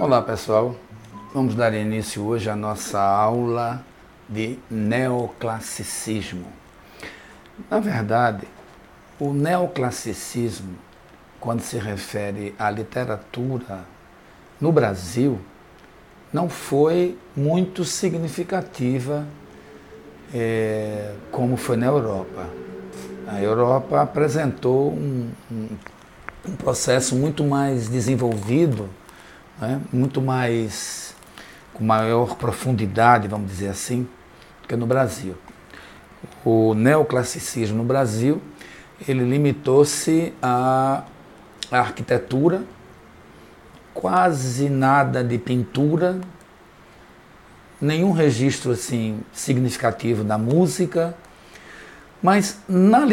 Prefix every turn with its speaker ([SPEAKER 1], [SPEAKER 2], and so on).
[SPEAKER 1] Olá pessoal, vamos dar início hoje à nossa aula de neoclassicismo. Na verdade, o neoclassicismo, quando se refere à literatura no Brasil, não foi muito significativa é, como foi na Europa. A Europa apresentou um, um, um processo muito mais desenvolvido né? muito mais, com maior profundidade, vamos dizer assim, do que no Brasil. O neoclassicismo no Brasil, ele limitou-se à arquitetura, quase nada de pintura, nenhum registro assim significativo da música, mas na literatura